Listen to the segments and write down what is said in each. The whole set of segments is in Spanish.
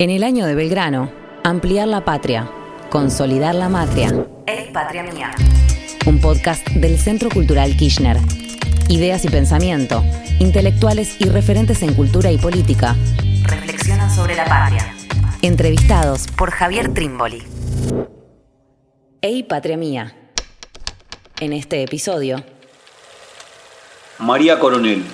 En el año de Belgrano, ampliar la patria, consolidar la matria. Ey, patria mía. Un podcast del Centro Cultural Kirchner. Ideas y pensamiento, intelectuales y referentes en cultura y política. Reflexionan sobre la patria. Entrevistados Por Javier Trimboli. Ey, patria mía. En este episodio, María Coronel,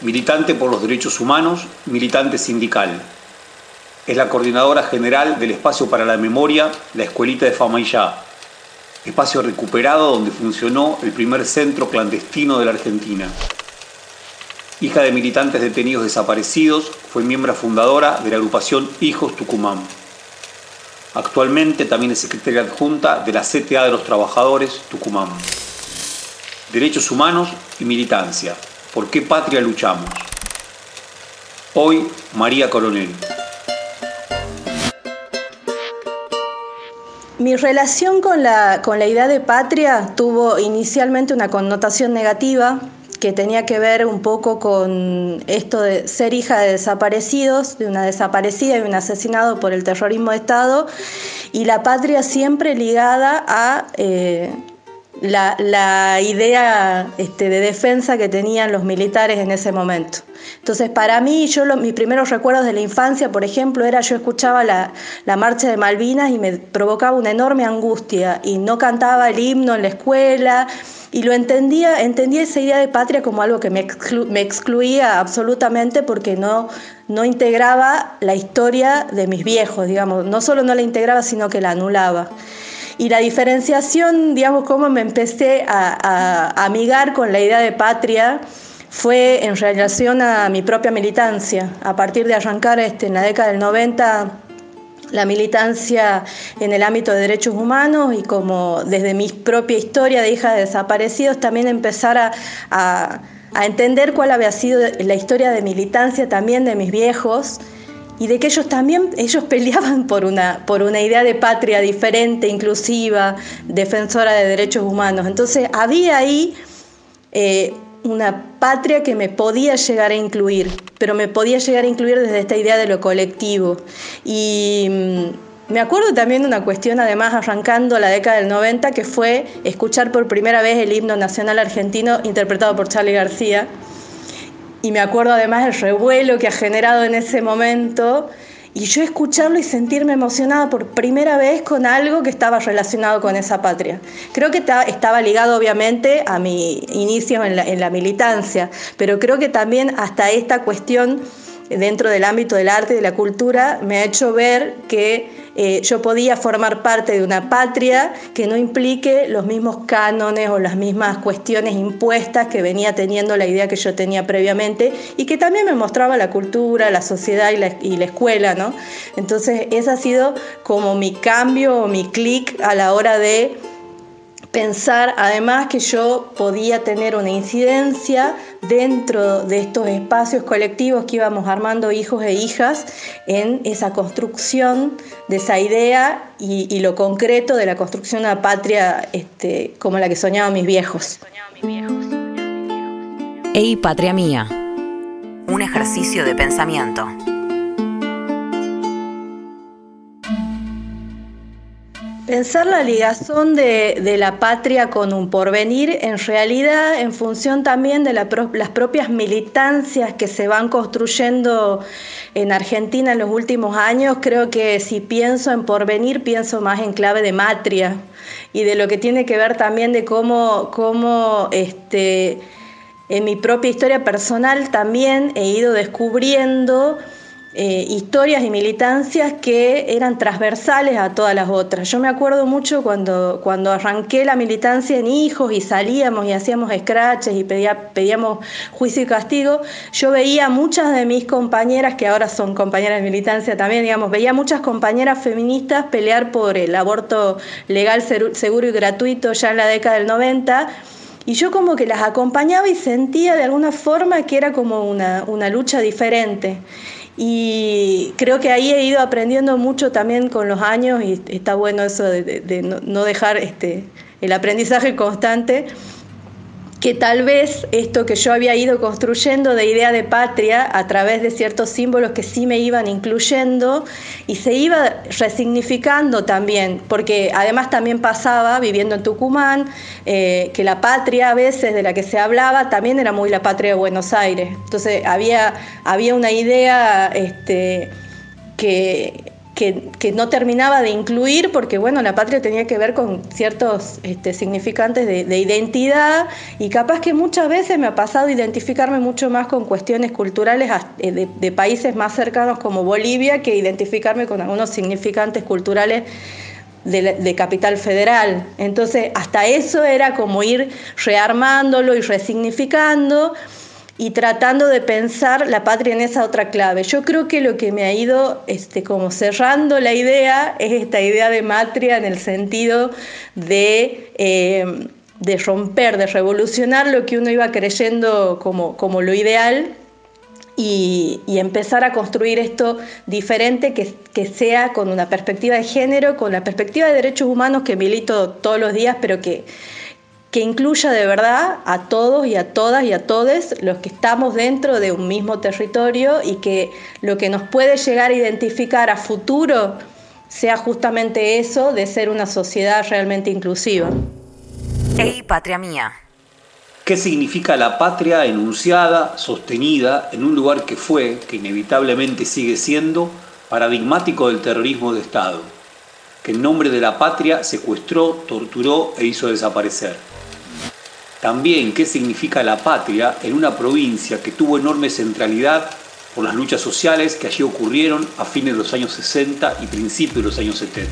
militante por los derechos humanos, militante sindical. Es la coordinadora general del Espacio para la Memoria, la Escuelita de Famayá, espacio recuperado donde funcionó el primer centro clandestino de la Argentina. Hija de militantes detenidos desaparecidos, fue miembro fundadora de la agrupación Hijos Tucumán. Actualmente también es secretaria adjunta de la CTA de los Trabajadores Tucumán. Derechos humanos y militancia. ¿Por qué patria luchamos? Hoy, María Coronel. Mi relación con la, con la idea de patria tuvo inicialmente una connotación negativa que tenía que ver un poco con esto de ser hija de desaparecidos, de una desaparecida y un asesinado por el terrorismo de Estado, y la patria siempre ligada a eh, la, idea este, de defensa que tenían los militares en ese momento. Entonces, para mí, yo mis primeros recuerdos de la infancia, por ejemplo, era yo escuchaba la, marcha de Malvinas y me provocaba una enorme angustia y no cantaba el himno en la escuela y lo entendía, entendía esa idea de patria como algo que me, me excluía absolutamente porque no, no integraba la historia de mis viejos, digamos, no solo no la integraba, sino que la anulaba. Y la diferenciación, digamos, cómo me empecé a, a, amigar con la idea de patria fue en relación a mi propia militancia. A partir de arrancar este, en la década del 90 la militancia en el ámbito de derechos humanos y como desde mi propia historia de hija de desaparecidos también empezar a, a, a entender cuál había sido la historia de militancia también de mis viejos y de que ellos también ellos peleaban por una por una idea de patria diferente, inclusiva, defensora de derechos humanos. Entonces había ahí eh, una patria que me podía llegar a incluir, pero me podía llegar a incluir desde esta idea de lo colectivo. Y mm, me acuerdo también de una cuestión, además, arrancando la década del 90, que fue escuchar por primera vez el himno nacional argentino interpretado por Charlie García y me acuerdo además el revuelo que ha generado en ese momento y yo escucharlo y sentirme emocionada por primera vez con algo que estaba relacionado con esa patria. Creo que estaba ligado obviamente a mi inicio en la, en la militancia, pero creo que también hasta esta cuestión dentro del ámbito del arte y de la cultura me ha hecho ver que eh, yo podía formar parte de una patria que no implique los mismos cánones o las mismas cuestiones impuestas que venía teniendo la idea que yo tenía previamente y que también me mostraba la cultura, la sociedad y la, escuela, ¿no? Entonces, ese ha sido como mi cambio o mi clic a la hora de pensar además que yo podía tener una incidencia dentro de estos espacios colectivos que íbamos armando hijos e hijas en esa construcción de esa idea y, lo concreto de la construcción de una patria este, como la que soñaban mis viejos. Ey, patria mía. Un ejercicio de pensamiento. Pensar la ligazón de, de, la patria con un porvenir, en realidad en función también de la, las propias militancias que se van construyendo en Argentina en los últimos años, creo que si pienso en porvenir, pienso más en clave de matria y de lo que tiene que ver también de cómo, cómo este, en mi propia historia personal también he ido descubriendo eh, historias y militancias que eran transversales a todas las otras. Yo me acuerdo mucho cuando, cuando arranqué la militancia en hijos y salíamos y hacíamos scratches y pedía, pedíamos juicio y castigo, yo veía muchas de mis compañeras, que ahora son compañeras de militancia también, digamos, veía muchas compañeras feministas pelear por el aborto legal, seguro y gratuito ya en la década del 90. Y yo como que las acompañaba y sentía de alguna forma que era como una, una lucha diferente. Y creo que ahí he ido aprendiendo mucho también con los años y está bueno eso de, de, no dejar este, el aprendizaje constante, que tal vez esto que yo había ido construyendo de idea de patria a través de ciertos símbolos que sí me iban incluyendo y se iba resignificando también, porque además también pasaba viviendo en Tucumán, eh, que la patria a veces de la que se hablaba también era muy la patria de Buenos Aires. Entonces había, había una idea este, que que, no terminaba de incluir porque bueno, la patria tenía que ver con ciertos este, significantes de, identidad y capaz que muchas veces me ha pasado identificarme mucho más con cuestiones culturales eh, de, países más cercanos como Bolivia que identificarme con algunos significantes culturales de, de, Capital Federal. Entonces, hasta eso era como ir rearmándolo y resignificando y tratando de pensar la patria en esa otra clave. Yo creo que lo que me ha ido este, como cerrando la idea es esta idea de matria en el sentido de, eh, de romper, de revolucionar lo que uno iba creyendo como, como lo ideal y, empezar a construir esto diferente que, que, sea con una perspectiva de género, con la perspectiva de derechos humanos que milito todos los días, pero que, que incluya de verdad a todos y a todas y a todos los que estamos dentro de un mismo territorio y que lo que nos puede llegar a identificar a futuro sea justamente eso de ser una sociedad realmente inclusiva. Ey, patria mía. ¿Qué significa la patria enunciada, sostenida en un lugar que fue, que inevitablemente sigue siendo, paradigmático del terrorismo de Estado, que en nombre de la patria secuestró, torturó e hizo desaparecer? También qué significa la patria en una provincia que tuvo enorme centralidad por las luchas sociales que allí ocurrieron a fines de los años 60 y principios de los años 70.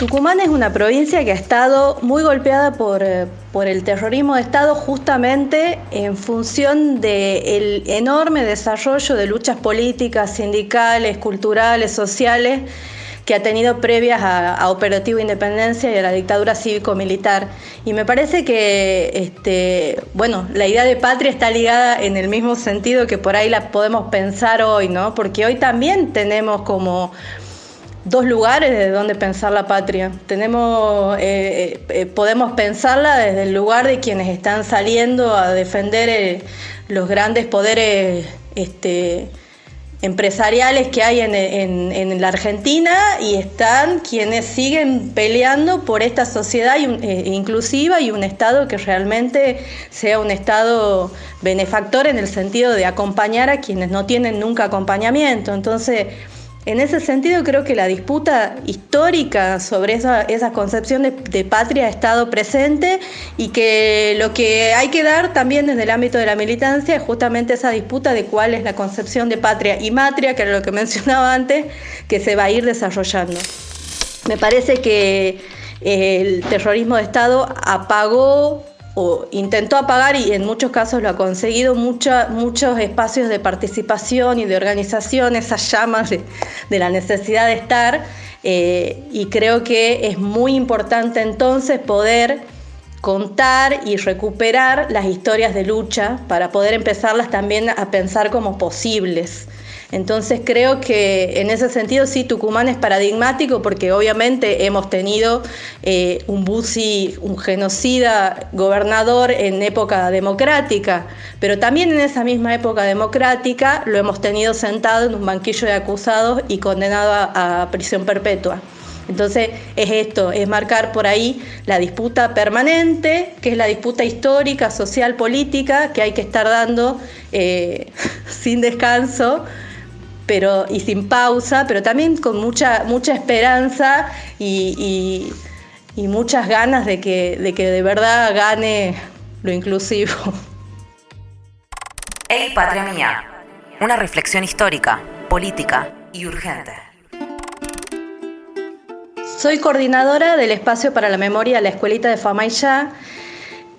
Tucumán es una provincia que ha estado muy golpeada por, eh, por el terrorismo de Estado justamente en función del enorme desarrollo de luchas políticas, sindicales, culturales, sociales que ha tenido previas a, Operativo Independencia y a la dictadura cívico-militar. Y me parece que, este, bueno, la idea de patria está ligada en el mismo sentido que por ahí la podemos pensar hoy, ¿no? Porque hoy también tenemos como dos lugares desde donde pensar la patria. Tenemos, eh, eh, podemos pensarla desde el lugar de quienes están saliendo a defender eh, los grandes poderes este, empresariales que hay en, la Argentina y están quienes siguen peleando por esta sociedad eh, inclusiva y un Estado que realmente sea un Estado benefactor en el sentido de acompañar a quienes no tienen nunca acompañamiento. Entonces, en ese sentido, creo que la disputa histórica sobre esa, concepción de, patria ha estado presente y que lo que hay que dar también desde el ámbito de la militancia es justamente esa disputa de cuál es la concepción de patria y matria, que era lo que mencionaba antes, que se va a ir desarrollando. Me parece que el terrorismo de Estado apagó o intentó apagar y en muchos casos lo ha conseguido muchos espacios de participación y de organización, esas llamas de, la necesidad de estar eh, y creo que es muy importante entonces poder contar y recuperar las historias de lucha para poder empezarlas también a pensar como posibles. Entonces creo que en ese sentido sí, Tucumán es paradigmático porque obviamente hemos tenido eh, un busi, un genocida gobernador en época democrática, pero también en esa misma época democrática lo hemos tenido sentado en un banquillo de acusados y condenado a, prisión perpetua. Entonces es esto, es marcar por ahí la disputa permanente, que es la disputa histórica, social, política, que hay que estar dando eh, sin descanso pero, y sin pausa, pero también con mucha, mucha esperanza y, muchas ganas de que, de que de verdad gane lo inclusivo. Hey, patria mía. Una reflexión histórica, política y urgente. Soy coordinadora del Espacio para la Memoria la Escuelita de Famaillá,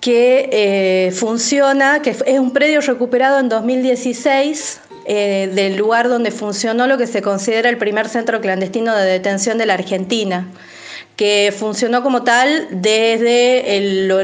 que eh, funciona, que es un predio recuperado en 2016 eh, del lugar donde funcionó lo que se considera el primer centro clandestino de detención de la Argentina, que funcionó como tal desde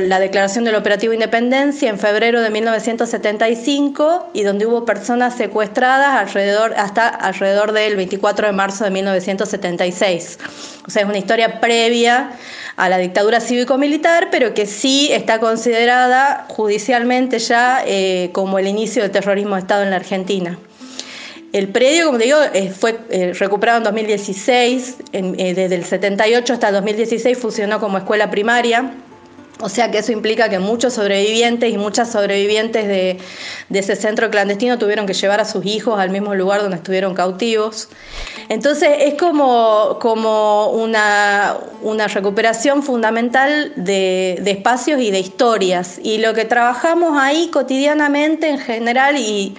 la declaración del Operativo Independencia en febrero de 1975 y donde hubo personas secuestradas alrededor, hasta alrededor del 24 de marzo de 1976. O sea, es una historia previa a la dictadura cívico-militar, pero que sí está considerada judicialmente ya eh, como el inicio del terrorismo de Estado en la Argentina. El predio, como te digo, eh, fue eh, recuperado en 2016, eh, desde el 78 hasta el 2016 funcionó como escuela primaria. O sea que eso implica que muchos sobrevivientes y muchas sobrevivientes de, ese centro clandestino tuvieron que llevar a sus hijos al mismo lugar donde estuvieron cautivos. Entonces es como, como una, recuperación fundamental de, de, espacios y de historias. Y lo que trabajamos ahí cotidianamente en general y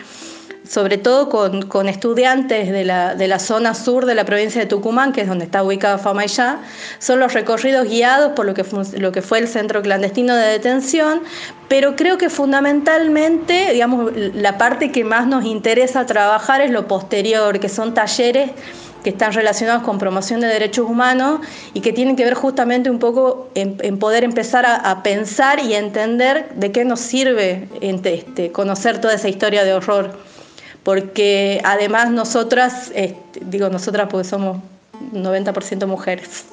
sobre todo con, estudiantes de la, zona sur de la provincia de Tucumán, que es donde está ubicado Famayá, son los recorridos guiados por lo que, fue el centro clandestino de detención, pero creo que fundamentalmente, digamos, la parte que más nos interesa trabajar es lo posterior, que son talleres que están relacionados con promoción de derechos humanos y que tienen que ver justamente un poco en, poder empezar a, pensar y entender de qué nos sirve este, conocer toda esa historia de horror porque además nosotras, este, digo nosotras porque somos 90% mujeres,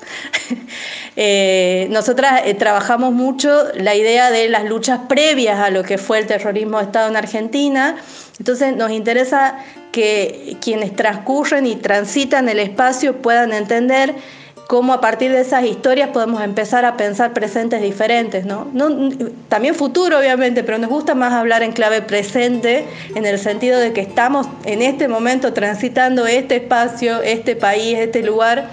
eh, nosotras eh, trabajamos mucho la idea de las luchas previas a lo que fue el terrorismo de Estado en Argentina, entonces nos interesa que quienes transcurren y transitan el espacio puedan entender cómo a partir de esas historias podemos empezar a pensar presentes diferentes, ¿no? También futuro, obviamente, pero nos gusta más hablar en clave presente, en el sentido de que estamos en este momento transitando este espacio, este país, este lugar,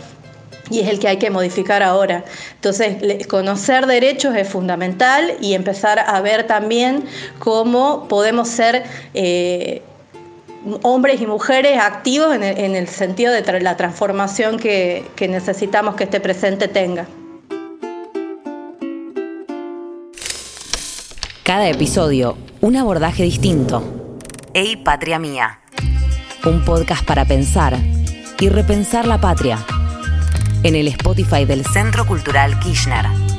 y es el que hay que modificar ahora. Entonces, conocer derechos es fundamental y empezar a ver también cómo podemos ser... Eh, hombres y mujeres activos en el, sentido de la transformación que, que necesitamos que este presente tenga. Cada episodio, un abordaje distinto. Ey, Patria Mía. Un podcast para pensar y repensar la patria. En el Spotify del Centro Cultural Kirchner.